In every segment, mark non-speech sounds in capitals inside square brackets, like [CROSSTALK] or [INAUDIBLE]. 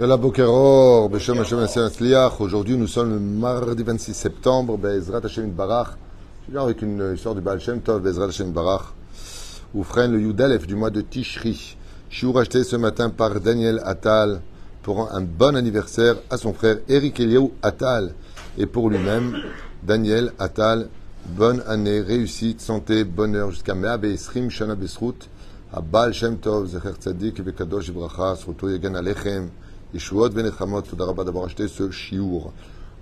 Aujourd'hui, nous sommes le mardi 26 septembre, Bezrat Hashem Barach, avec une euh, histoire du Baal Shem Tov, Bezrat Hashem Barach, ou freine le Yudalef du mois de Tishri. Chiour racheté ce matin par Daniel Attal pour un bon anniversaire à son frère Eric Eliaou Attal et pour lui-même, Daniel Attal. Bonne année, réussite, santé, bonheur jusqu'à Meab et Esrim Shana Besrout, à Baal Shem Tov, Zecher Tzadik, Bekadosh Ibracha, Sruto Yegan Alechem. Yeshuot Venechamot, tout d'abord d'avoir acheté ce chiour.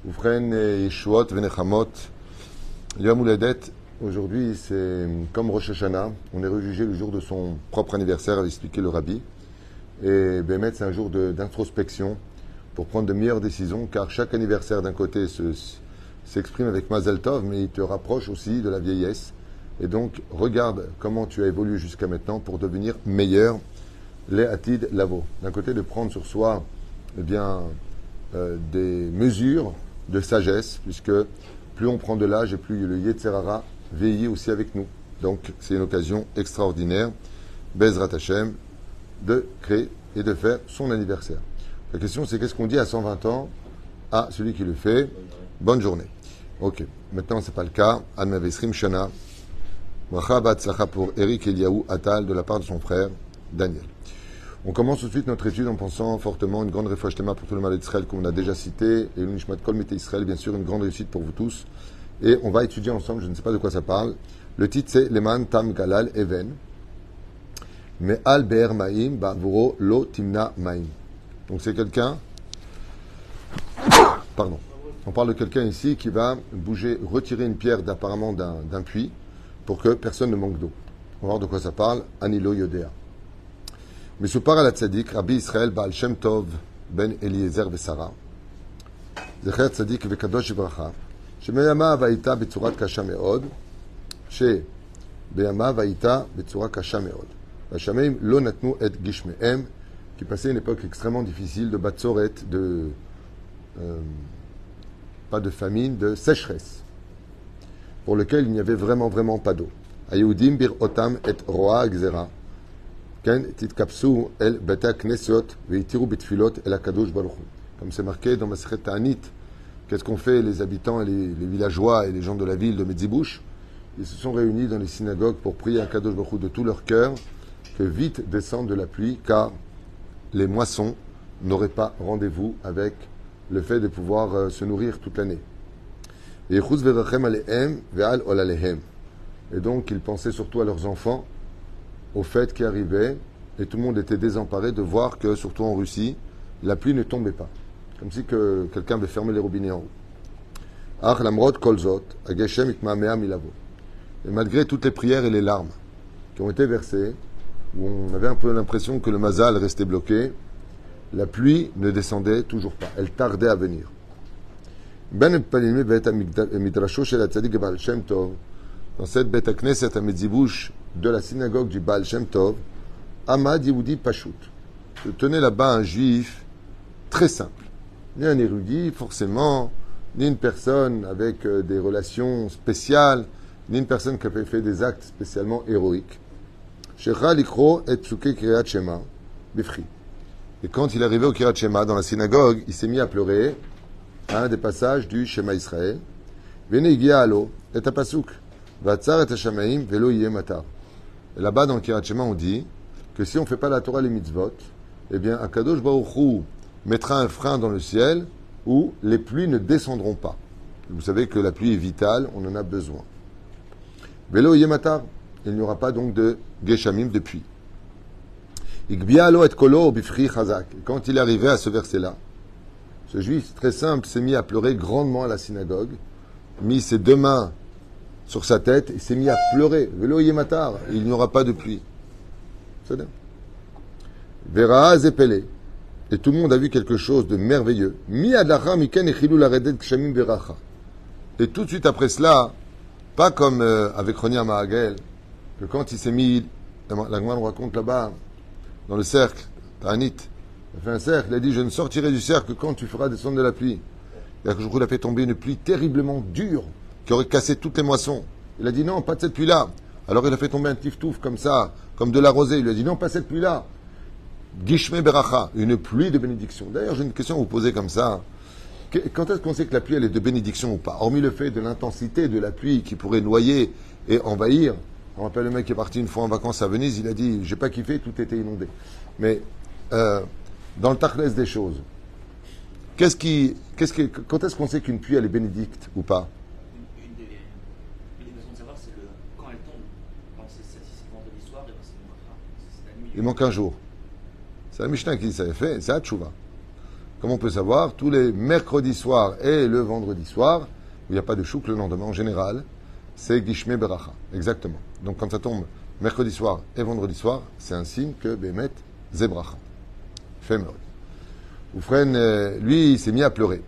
Oufren Yeshuot Venechamot, Yom Ouledet, aujourd'hui c'est euh, comme Rosh Hashanah, on est rejugé le jour de son propre anniversaire, avait expliqué le rabbi. Et ben, Bémet, c'est un jour d'introspection pour prendre de meilleures décisions, car chaque anniversaire d'un côté s'exprime avec Mazel Tov, mais il te rapproche aussi de la vieillesse. Et donc, regarde comment tu as évolué jusqu'à maintenant pour devenir meilleur les Atid Lavo. D'un côté, de prendre sur soi eh bien, euh, des mesures de sagesse, puisque plus on prend de l'âge et plus le Yetzerara veille aussi avec nous. Donc, c'est une occasion extraordinaire, Bezrat Hashem, de créer et de faire son anniversaire. La question, c'est qu'est-ce qu'on dit à 120 ans à celui qui le fait? Bonne journée. Ok. Maintenant, c'est pas le cas. Admavesrim Shana. pour Eric Eliaou Atal de la part de son frère Daniel. On commence tout de suite notre étude en pensant fortement une grande réfouche pour tout le mal d'Israël qu'on a déjà cité et une Nishmat Kol Israël, bien sûr, une grande réussite pour vous tous. Et on va étudier ensemble, je ne sais pas de quoi ça parle. Le titre c'est Leman Tam Galal Even. Mais Al Be'er Maim Ba'vuro Lo Timna Maim. Donc c'est quelqu'un. Pardon. On parle de quelqu'un ici qui va bouger, retirer une pierre d'apparemment d'un puits pour que personne ne manque d'eau. On va voir de quoi ça parle. Anilo Yodea. Mais ce par la tzaddik, Rabbi Israël Baal Shem Tov ben Eliezer ושרה, זכר צדיק וקדוש לברכה, שבימיו הייתה בצורה קשה מאוד, שבימיו הייתה בצורה קשה מאוד. והשמיים לא נתנו את גשמיהם, qui passait une époque extrêmement difficile de batzoret, de, euh, pas de famine, de sécheresse pour lequel il n'y avait vraiment, vraiment pas d'eau. Ayudim bir otam et roa gzera. Comme c'est marqué dans Maseret Ta'anit, qu'est-ce qu'ont fait les habitants, les, villageois et les gens de la ville de Medzibouche Ils se sont réunis dans les synagogues pour prier à Kadosh Baruch de tout leur cœur que vite descende de la pluie, car les moissons n'auraient pas rendez-vous avec le fait de pouvoir euh, se nourrir toute l'année. Et donc, ils pensaient surtout à leurs enfants, au fait qui arrivait, et tout le monde était désemparé de voir que, surtout en Russie, la pluie ne tombait pas. Comme si que quelqu'un avait fermé les robinets en haut. Et malgré toutes les prières et les larmes qui ont été versées, où on avait un peu l'impression que le mazal restait bloqué, la pluie ne descendait toujours pas. Elle tardait à venir. Ben dans cette de la synagogue du Baal Shem Tov, Ahmad Yehudi Pashut. Se tenait là-bas un juif très simple. Ni un érudit, forcément, ni une personne avec des relations spéciales, ni une personne qui avait fait des actes spécialement héroïques. Et quand il est arrivé au Kriyat Shema, dans la synagogue, il s'est mis à pleurer un des passages du Shema Israël. Et et. Là-bas, dans le Kirat on dit que si on ne fait pas la Torah les mitzvot, eh bien, Akadosh Baruch mettra un frein dans le ciel où les pluies ne descendront pas. Vous savez que la pluie est vitale, on en a besoin. Velo matar. Il n'y aura pas donc de Geshamim de pluie. Igbialo et. Quand il est arrivé à ce verset-là, ce juif très simple s'est mis à pleurer grandement à la synagogue, mis ses deux mains sur sa tête et s'est mis à pleurer. Velo yematar, il n'y aura pas de pluie. Vera zepele. Et tout le monde a vu quelque chose de merveilleux. Mi miken Et tout de suite après cela, pas comme euh, avec Ronia Mahagel, que quand il s'est mis, la nous raconte là-bas, dans le cercle, Ta'anit, il a fait un cercle, il a dit Je ne sortirai du cercle que quand tu feras descendre de la pluie. Et a fait tomber une pluie terriblement dure qui aurait cassé toutes les moissons. Il a dit Non, pas de cette pluie-là. Alors il a fait tomber un tiftouf comme ça, comme de la rosée. Il a dit Non, pas cette pluie-là. Gishme Beracha, une pluie de bénédiction. D'ailleurs, j'ai une question à vous poser comme ça. Quand est-ce qu'on sait que la pluie, elle est de bénédiction ou pas? Hormis le fait de l'intensité de la pluie qui pourrait noyer et envahir. On rappelle le mec qui est parti une fois en vacances à Venise, il a dit J'ai pas kiffé, tout était inondé. Mais euh, dans le tachlès des choses, qu'est-ce quand est-ce qu'on sait qu'une pluie, elle est bénédicte ou pas Une, des, une des façons de savoir, c'est le, quand elle tombe. Quand c'est si c'est vendredi soir, et ben c'est le matin, c'est la nuit. Il manque un jour. C'est la Mishnah qui s'avait fait, c'est Hatchouva. Comme on peut savoir, tous les mercredis soirs et le vendredi soir, où il n'y a pas de chouk le lendemain en général, c'est Gishme Beracha. Exactement. Donc quand ça tombe mercredi soir et vendredi soir, c'est un signe que Bémet Zebracha. Femrod. Oufren, euh, lui, il s'est mis à pleurer.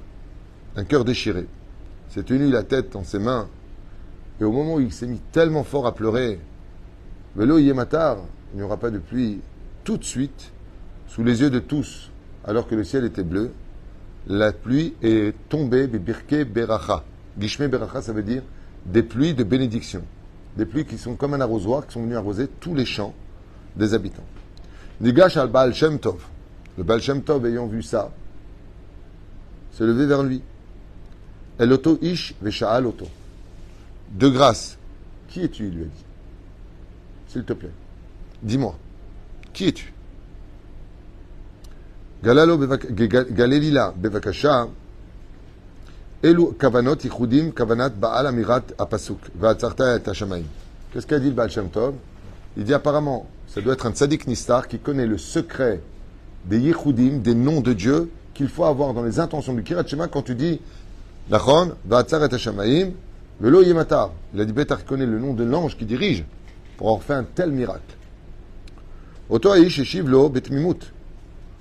Un cœur déchiré. S'est tenu la tête dans ses mains. Et au moment où il s'est mis tellement fort à pleurer, Velo Yematar, il n'y aura pas de pluie, tout de suite, sous les yeux de tous, alors que le ciel était bleu, la pluie est tombée, Birke Beracha. Gishme Beracha, ça veut dire des pluies de bénédiction. Des pluies qui sont comme un arrosoir, qui sont venues arroser tous les champs des habitants. Nigash al Baal. Le Baal ayant vu ça, s'est levé vers lui. El Oto Ish Vesha'al Oto. De grâce, qui es-tu lui a dit. S'il te plaît, dis-moi, qui es-tu? Galelila Bevakasha. Elu kavanot kavanat baal amirat apasuk. Qu'est-ce qu'a dit le Baal Il dit apparemment, ça doit être un tzaddik nistar qui connaît le secret des yichudim, des noms de Dieu qu'il faut avoir dans les intentions du Kirat Shema quand tu dis Nachon, va'atzar et hashamaim, velo yematar. Il a dit Betar connaît le nom de l'ange qui dirige pour avoir fait un tel miracle. Oto aish eshiv lo betmimut.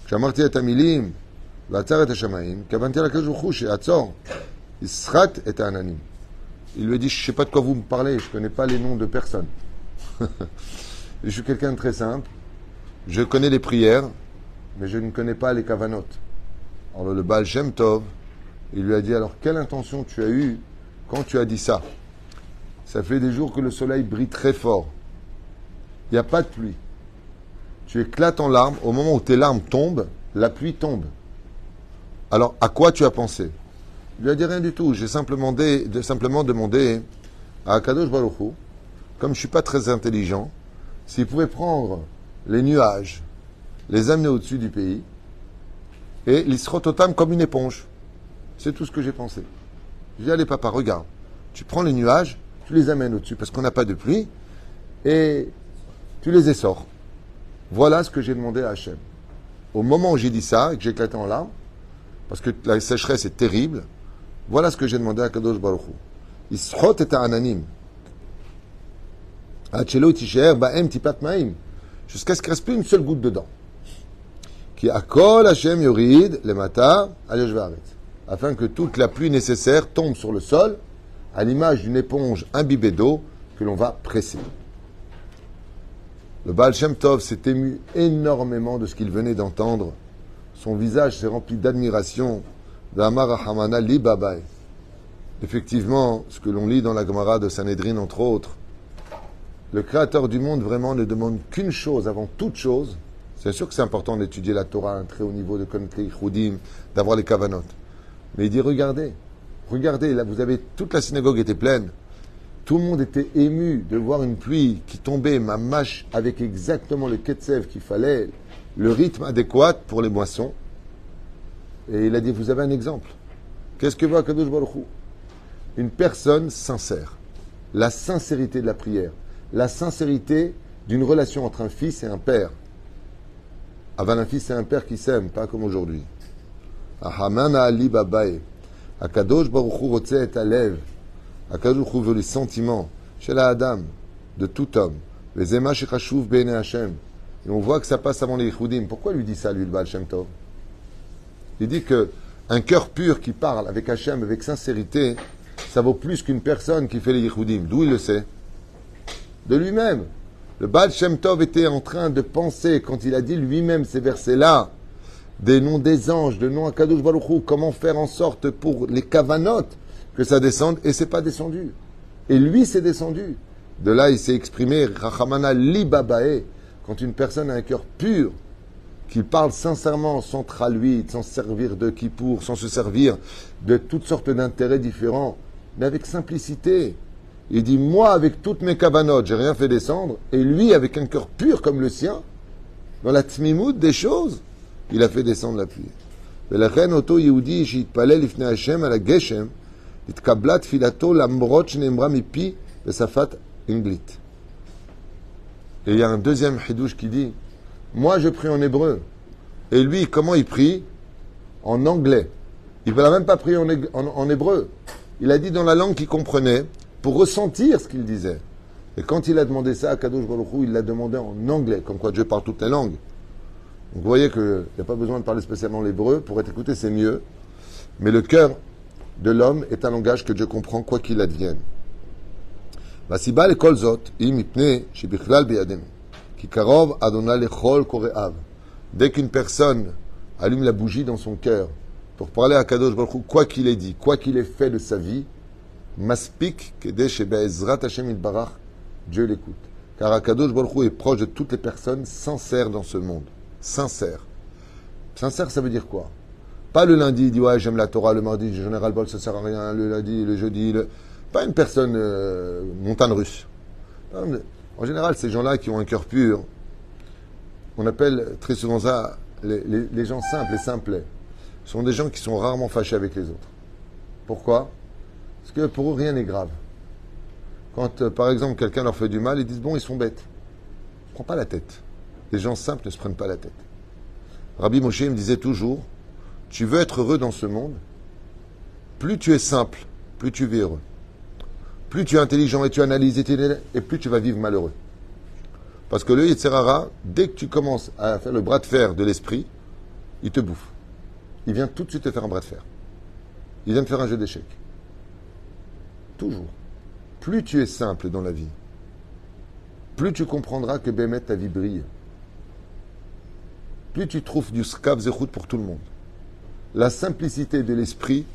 כשאמרתי את המילים ועצר את השמיים, כוונתי לקדוש ברוך הוא שיעצור, יסחט את העננים. Il lui a dit, je ne sais pas de quoi vous me parlez, je ne connais pas les noms de personne. [LAUGHS] je suis quelqu'un de très simple, je connais les prières, mais je ne connais pas les kavanotes. Alors le Baal Shem Tov, il lui a dit, alors quelle intention tu as eue quand tu as dit ça Ça fait des jours que le soleil brille très fort. Il n'y a pas de pluie tu éclates en larmes, au moment où tes larmes tombent, la pluie tombe. Alors, à quoi tu as pensé? Il lui a dit rien du tout. J'ai simplement, demandé à Akadosh Baruch Hu, comme je ne suis pas très intelligent, s'il pouvait prendre les nuages, les amener au-dessus du pays, et l'isrototam comme une éponge. C'est tout ce que j'ai pensé. Je dit, allez papa, regarde, tu prends les nuages, tu les amènes au-dessus, parce qu'on n'a pas de pluie, et tu les essors. Voilà ce que j'ai demandé à Hachem. Au moment où j'ai dit ça et que j'ai éclaté en larmes, parce que la sécheresse est terrible, voilà ce que j'ai demandé à Kadosh Baruch Hu. Ishot et ananim. Jusqu'à ce qu'il ne reste plus une seule goutte dedans. Qui akol Hachem yorid le matin Afin que toute la pluie nécessaire tombe sur le sol, à l'image d'une éponge imbibée d'eau que l'on va presser. Le Baal Shem Tov s'est ému énormément de ce qu'il venait d'entendre. Son visage s'est rempli d'admiration. Effectivement, ce que l'on lit dans la Gemara de Sanhedrin, entre autres, le Créateur du monde vraiment ne demande qu'une chose avant toute chose. C'est sûr que c'est important d'étudier la Torah à un très haut niveau, de connaître les Choudim, d'avoir les Kavanot. Mais il dit regardez, regardez, là vous avez toute la synagogue était pleine. Tout le monde était ému de voir une pluie qui tombait, ma mâche, avec exactement le ketsev qu'il fallait, le rythme adéquat pour les moissons. Et il a dit, vous avez un exemple. Qu'est-ce que veut Akadosh Baruch Une personne sincère. La sincérité de la prière. La sincérité d'une relation entre un fils et un père. Avant un fils et un père qui s'aiment, pas comme aujourd'hui. Ahamana Ali Babae. Akadosh Akadosh veut les sentiments chez Adam, de tout homme. Les Hashem. Et on voit que ça passe avant les Yichudim. Pourquoi lui dit ça, lui, le Baal Shem Tov? Il dit que un cœur pur qui parle avec Hashem, avec sincérité, ça vaut plus qu'une personne qui fait les Yichudim. D'où il le sait? De lui-même. Le Baal Shem Tov était en train de penser, quand il a dit lui-même ces versets-là, des noms des anges, de noms à Kadosh Baruch comment faire en sorte pour les kavanotes que ça descende, et c'est pas descendu. Et lui, c'est descendu. De là, il s'est exprimé, Rachamana libabae, quand une personne a un cœur pur, qu'il parle sincèrement, sans traluit, sans servir de kippour, sans se servir de toutes sortes d'intérêts différents, mais avec simplicité. Il dit, moi, avec toutes mes cavanotes, j'ai rien fait descendre, et lui, avec un cœur pur comme le sien, dans la tmimout des choses, il a fait descendre la pluie. ולכן אותו יהודי שהתפלל לפני השם על הגשם, התקבלה תפילתו למרות שנאמרה מפי בשפת אנגלית. Et il y a un deuxième chidouche qui dit, moi je prie en hébreu. Et lui, comment il prie En anglais. Il ne l'a même pas prié en, en, en hébreu. Il a dit dans la langue qu'il comprenait, pour ressentir ce qu'il disait. Et quand il a demandé ça à Kadosh Baruch Hu, il l'a demandé en anglais, comme quoi Dieu parle toutes les langues. Donc vous voyez qu'il n'y a pas besoin de parler spécialement l'hébreu, pour être écouté c'est mieux. Mais le cœur de l'homme est un langage que Dieu comprend quoi qu'il advienne. Dès qu'une personne allume la bougie dans son cœur pour parler à Kadosh Baruch quoi qu'il ait dit, quoi qu'il ait fait de sa vie, Maspik ben Dieu l'écoute. Car Akadosh Baruch est proche de toutes les personnes sincères dans ce monde. Sincères. Sincère, ça veut dire quoi? Pas le lundi, il dit ouais, j'aime la Torah, le mardi, j'en ai ras-le-bol, ça sert à rien, le lundi, le jeudi, pas une personne euh, montagne russe. En général, ces gens-là qui ont un cœur pur, on appelle très souvent ça les, gens simples, les simplets. Ce sont des gens qui sont rarement fâchés avec les autres. Pourquoi? Parce que pour eux, rien n'est grave. Quand, euh, par exemple, quelqu'un leur fait du mal, ils disent Bon, ils sont bêtes. Ne prends pas la tête. Les gens simples ne se prennent pas la tête. Rabbi Moshe me disait toujours Tu veux être heureux dans ce monde? Plus tu es simple, plus tu vis heureux. Plus tu es intelligent et tu analyses et, plus tu vas vivre malheureux. Parce que le Yitzhara, dès que tu commences à faire le bras de fer de l'esprit, il te bouffe. Il vient tout de suite te faire un bras de fer. Il vient te faire un jeu d'échecs. Toujours. Plus tu es simple dans la vie, plus tu comprendras que Bémet, ta vie brille. Plus tu trouves du skav zechut pour tout le monde. La simplicité de l'esprit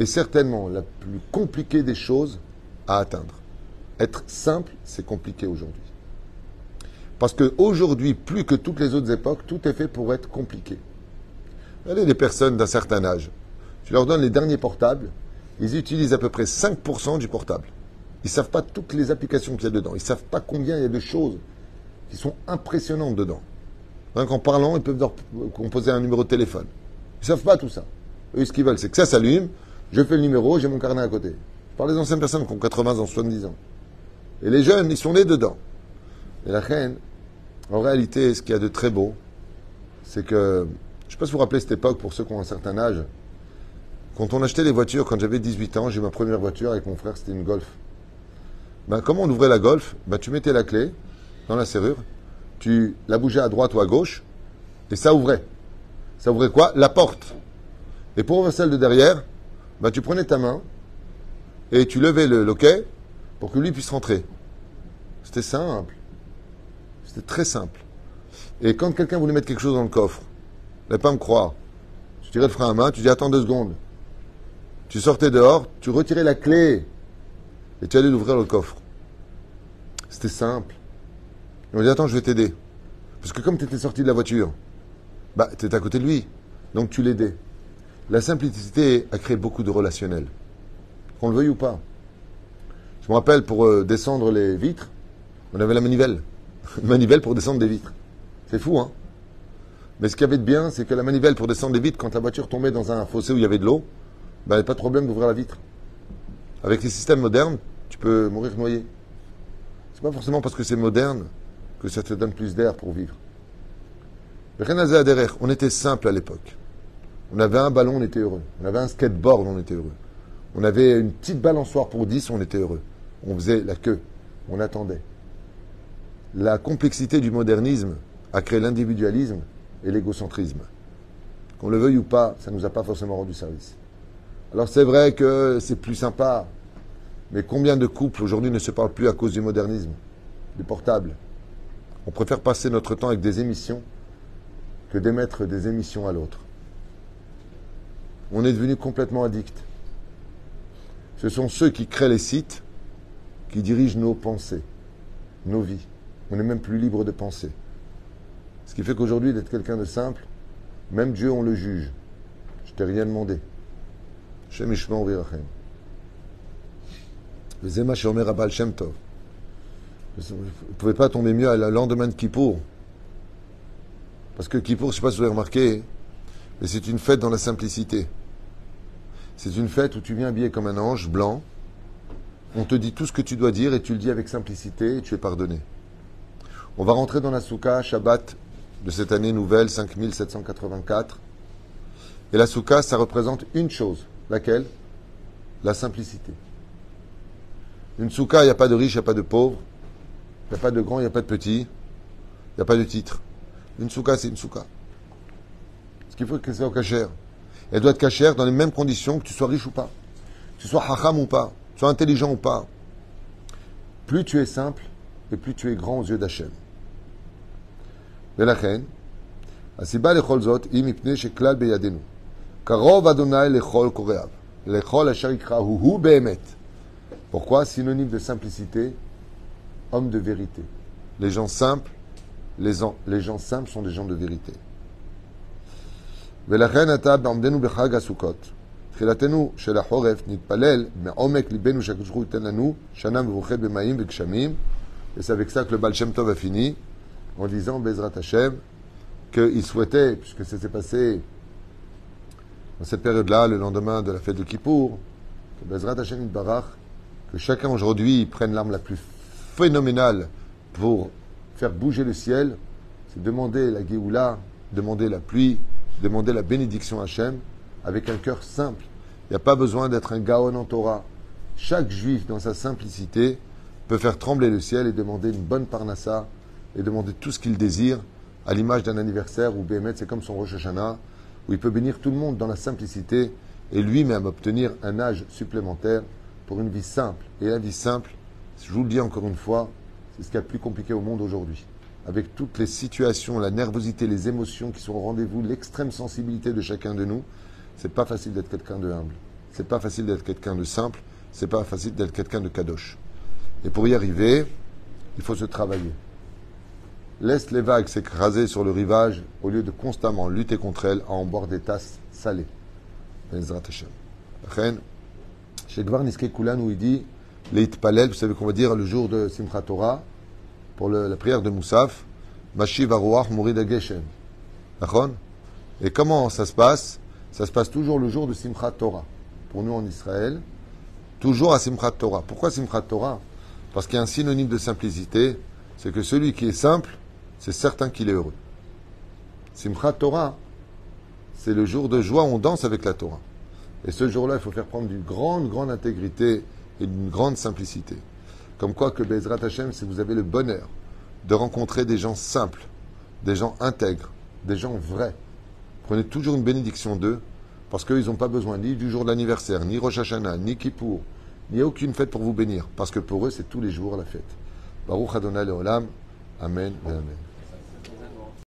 est certainement la plus compliquée des choses à atteindre. Être simple, c'est compliqué aujourd'hui. Parce qu'aujourd'hui, plus que toutes les autres époques, tout est fait pour être compliqué. Regardez les personnes d'un certain âge. Tu leur donnes les derniers portables, ils utilisent à peu près 5% du portable. Ils ne savent pas toutes les applications qu'il y a dedans. Ils ne savent pas combien il y a de choses qui sont impressionnantes dedans. Rien qu'en parlant, ils peuvent leur composer un numéro de téléphone. Ils savent pas tout ça. Eux, ce qu'ils veulent, c'est que ça s'allume, je fais le numéro, j'ai mon carnet à côté. Je parle des anciennes personnes qui ont 80 ans, 70 ans. Et les jeunes, ils sont nés dedans. Et la reine, en réalité, ce qu'il y a de très beau, c'est que, je ne sais pas si vous vous rappelez cette époque, pour ceux qui ont un certain âge, quand on achetait les voitures, quand j'avais 18 ans, j'ai ma première voiture avec mon frère, c'était une Golf. Ben, comment on ouvrait la Golf? Ben, Tu mettais la clé dans la serrure, tu la bougeais à droite ou à gauche, et ça ouvrait. Ça ouvrait quoi La porte. Et pour ouvrir celle de derrière, ben, tu prenais ta main et tu levais le loquet pour que lui puisse rentrer. C'était simple. C'était très simple. Et quand quelqu'un voulait mettre quelque chose dans le coffre, n'allez pas me croire. Tu tirais le frein à main, tu dis attends deux secondes. Tu sortais dehors, tu retirais la clé et tu allais l'ouvrir le coffre. C'était simple. Et on dit attends, je vais t'aider. Parce que comme tu étais sorti de la voiture, bah, tu à côté de lui. Donc tu l'aidais. La simplicité a créé beaucoup de relationnel. Qu'on le veuille ou pas. Je me rappelle, pour euh, descendre les vitres, on avait la manivelle. Une [LAUGHS] manivelle pour descendre des vitres. C'est fou, hein Mais ce qu'il y avait de bien, c'est que la manivelle pour descendre des vitres, quand la voiture tombait dans un fossé où il y avait de l'eau, ben, il n'y avait pas de problème d'ouvrir la vitre. Avec les systèmes modernes, tu peux mourir noyé. C'est pas forcément parce que c'est moderne que ça te donne plus d'air pour vivre. On était simple à l'époque. On avait un ballon, on était heureux. On avait un skateboard, on était heureux. On avait une petite balançoire pour 10, on était heureux. On faisait la queue, on attendait. La complexité du modernisme a créé l'individualisme et l'égocentrisme. Qu'on le veuille ou pas, ça ne nous a pas forcément rendu service. Alors c'est vrai que c'est plus sympa, mais combien de couples aujourd'hui ne se parlent plus à cause du modernisme, des portables On préfère passer notre temps avec des émissions que d'émettre des émissions à l'autre. On est devenu complètement addict. Ce sont ceux qui créent les sites qui dirigent nos pensées, nos vies. On n'est même plus libre de penser. Ce qui fait qu'aujourd'hui, d'être quelqu'un de simple, même Dieu, on le juge. Je t'ai rien demandé. Vous ne pouvez pas tomber mieux à le lendemain de Kippour. Parce que Kippour, je ne sais pas si vous avez remarqué, mais c'est une fête dans la simplicité. C'est une fête où tu viens habillé comme un ange blanc. On te dit tout ce que tu dois dire et tu le dis avec simplicité et tu es pardonné. On va rentrer dans la soukha Shabbat de cette année nouvelle 5784. Et la soukha, ça représente une chose. Laquelle? La simplicité. Une soukha, il n'y a pas de riche, il n'y a pas de pauvre. Il n'y a pas de grand, il n'y a pas de petit. Il n'y a pas de titre. Une soukha, c'est une soukha. Ce qu'il faut que c'est au cachère. Elle doit être cachère dans les mêmes conditions que tu sois riche ou pas. Que tu sois hacham ou pas. Que tu sois intelligent ou pas. Plus tu es simple, et plus tu es grand aux yeux d'Hachem. ולכן, הסיבה לכל זאת היא מפני שכלל בידינו. קרוב אדוני לכל קוראיו, לכל אשר יקראו הוא באמת. Pourquoi Synonyme de simplicité, homme de vérité. Les gens simples, les, en- les gens simples sont des gens de vérité. ולכן עתה בעומדנו בחג הסוכות, תחילתנו של החורף, נתפלל מעומק ליבנו שהקדוש ברוך הוא ייתן לנו שנה מבורכת במים וגשמים. Et c'est avec ça que le Baal Shem Tov a fini, en disant, Bezrat Hashem, qu'il souhaitait, puisque ça s'est passé dans cette période-là, le lendemain de la fête de Kippour, que Bezrat Hashem Barach, que chacun aujourd'hui prenne l'arme la plus phénoménale pour faire bouger le ciel, c'est demander la Géoula, demander la pluie, demander la bénédiction à Hachem, avec un cœur simple. Il n'y a pas besoin d'être un Gaon en Torah. Chaque juif, dans sa simplicité, peut faire trembler le ciel et demander une bonne parnassa et demander tout ce qu'il désire, à l'image d'un anniversaire où Béhémet, c'est comme son Rosh Hashanah, où il peut bénir tout le monde dans la simplicité et lui-même obtenir un âge supplémentaire pour une vie simple. Et la vie simple, je vous le dis encore une fois, c'est ce qu'il y a de plus compliqué au monde aujourd'hui. Avec toutes les situations, la nervosité, les émotions qui sont au rendez-vous, l'extrême sensibilité de chacun de nous, c'est pas facile d'être quelqu'un de humble. C'est pas facile d'être quelqu'un de simple. C'est pas facile d'être quelqu'un de kadosh. Et pour y arriver, il faut se travailler. Laisse les vagues s'écraser sur le rivage au lieu de constamment lutter contre elles à en boire des tasses salées. Chez Niske où il dit vous savez qu'on va dire le jour de Simchat Torah, pour la prière de Moussaf, Mashiv Aruach Mourid Geshem. Et comment ça se passe? Ça se passe toujours le jour de Simchat Torah. Pour nous en Israël, toujours à Simchat Torah. Pourquoi Simchat Torah? Parce qu'il y a un synonyme de simplicité, c'est que celui qui est simple, c'est certain qu'il est heureux. Simchat Torah, c'est le jour de joie où on danse avec la Torah. Et ce jour-là, il faut faire prendre d'une grande, grande intégrité et d'une grande simplicité. Comme quoi que Bezrat Hashem, si vous avez le bonheur de rencontrer des gens simples, des gens intègres, des gens vrais, prenez toujours une bénédiction d'eux, parce qu'ils n'ont pas besoin ni du jour de l'anniversaire, ni Rosh Hashanah, ni Kippour, ni aucune fête pour vous bénir, parce que pour eux, c'est tous les jours la fête. Baruch Adonai Leolam. Amen. et Amen.